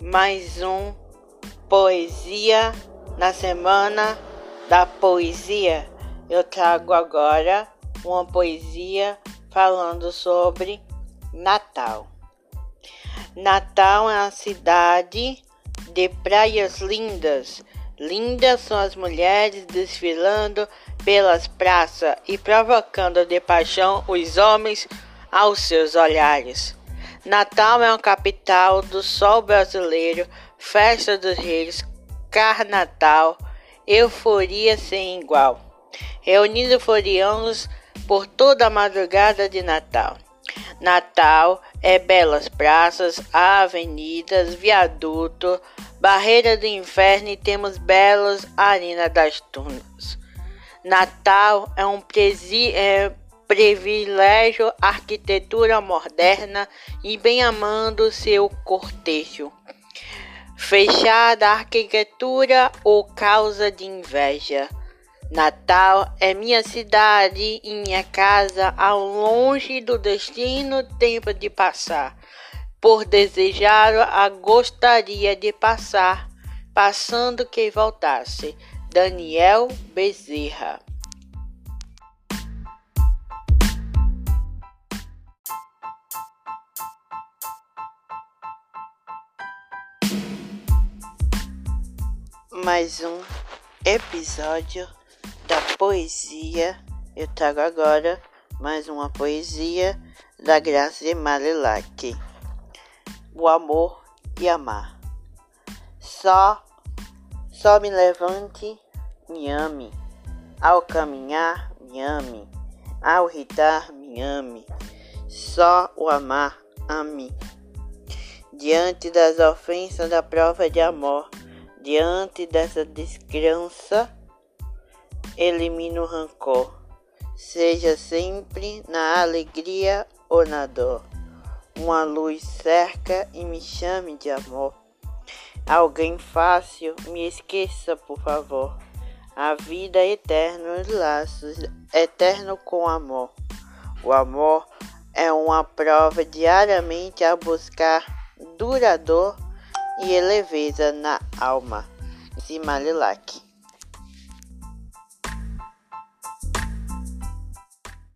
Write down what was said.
mais um Poesia na Semana da Poesia. Eu trago agora uma poesia falando sobre Natal. Natal é uma cidade de praias lindas. Lindas são as mulheres desfilando pelas praças e provocando de paixão os homens aos seus olhares. Natal é uma capital do sol brasileiro, festa dos reis, carnatal, euforia sem igual. Reunindo forianos por toda a madrugada de Natal. Natal é belas praças, avenidas, viaduto, barreira do inferno e temos belas arenas das tunas. Natal é um presi é, privilégio arquitetura moderna e bem amando seu cortejo. Fechada arquitetura ou causa de inveja. Natal é minha cidade e minha casa ao longe do destino tempo de passar. Por desejar a gostaria de passar, passando que voltasse. Daniel Bezerra mais um episódio da poesia. Eu trago agora mais uma poesia da de Marilac. O amor e amar. Só, só me levante, me ame. Ao caminhar, me ame. Ao irritar, me ame. Só o amar, ame. Diante das ofensas da prova de amor Diante dessa descrença, elimina o rancor. Seja sempre na alegria ou na dor. Uma luz cerca e me chame de amor. Alguém fácil, me esqueça, por favor. A vida é eterna, os laços, eterno com amor. O amor é uma prova diariamente a buscar duradouro e leveza na alma. Simalilac.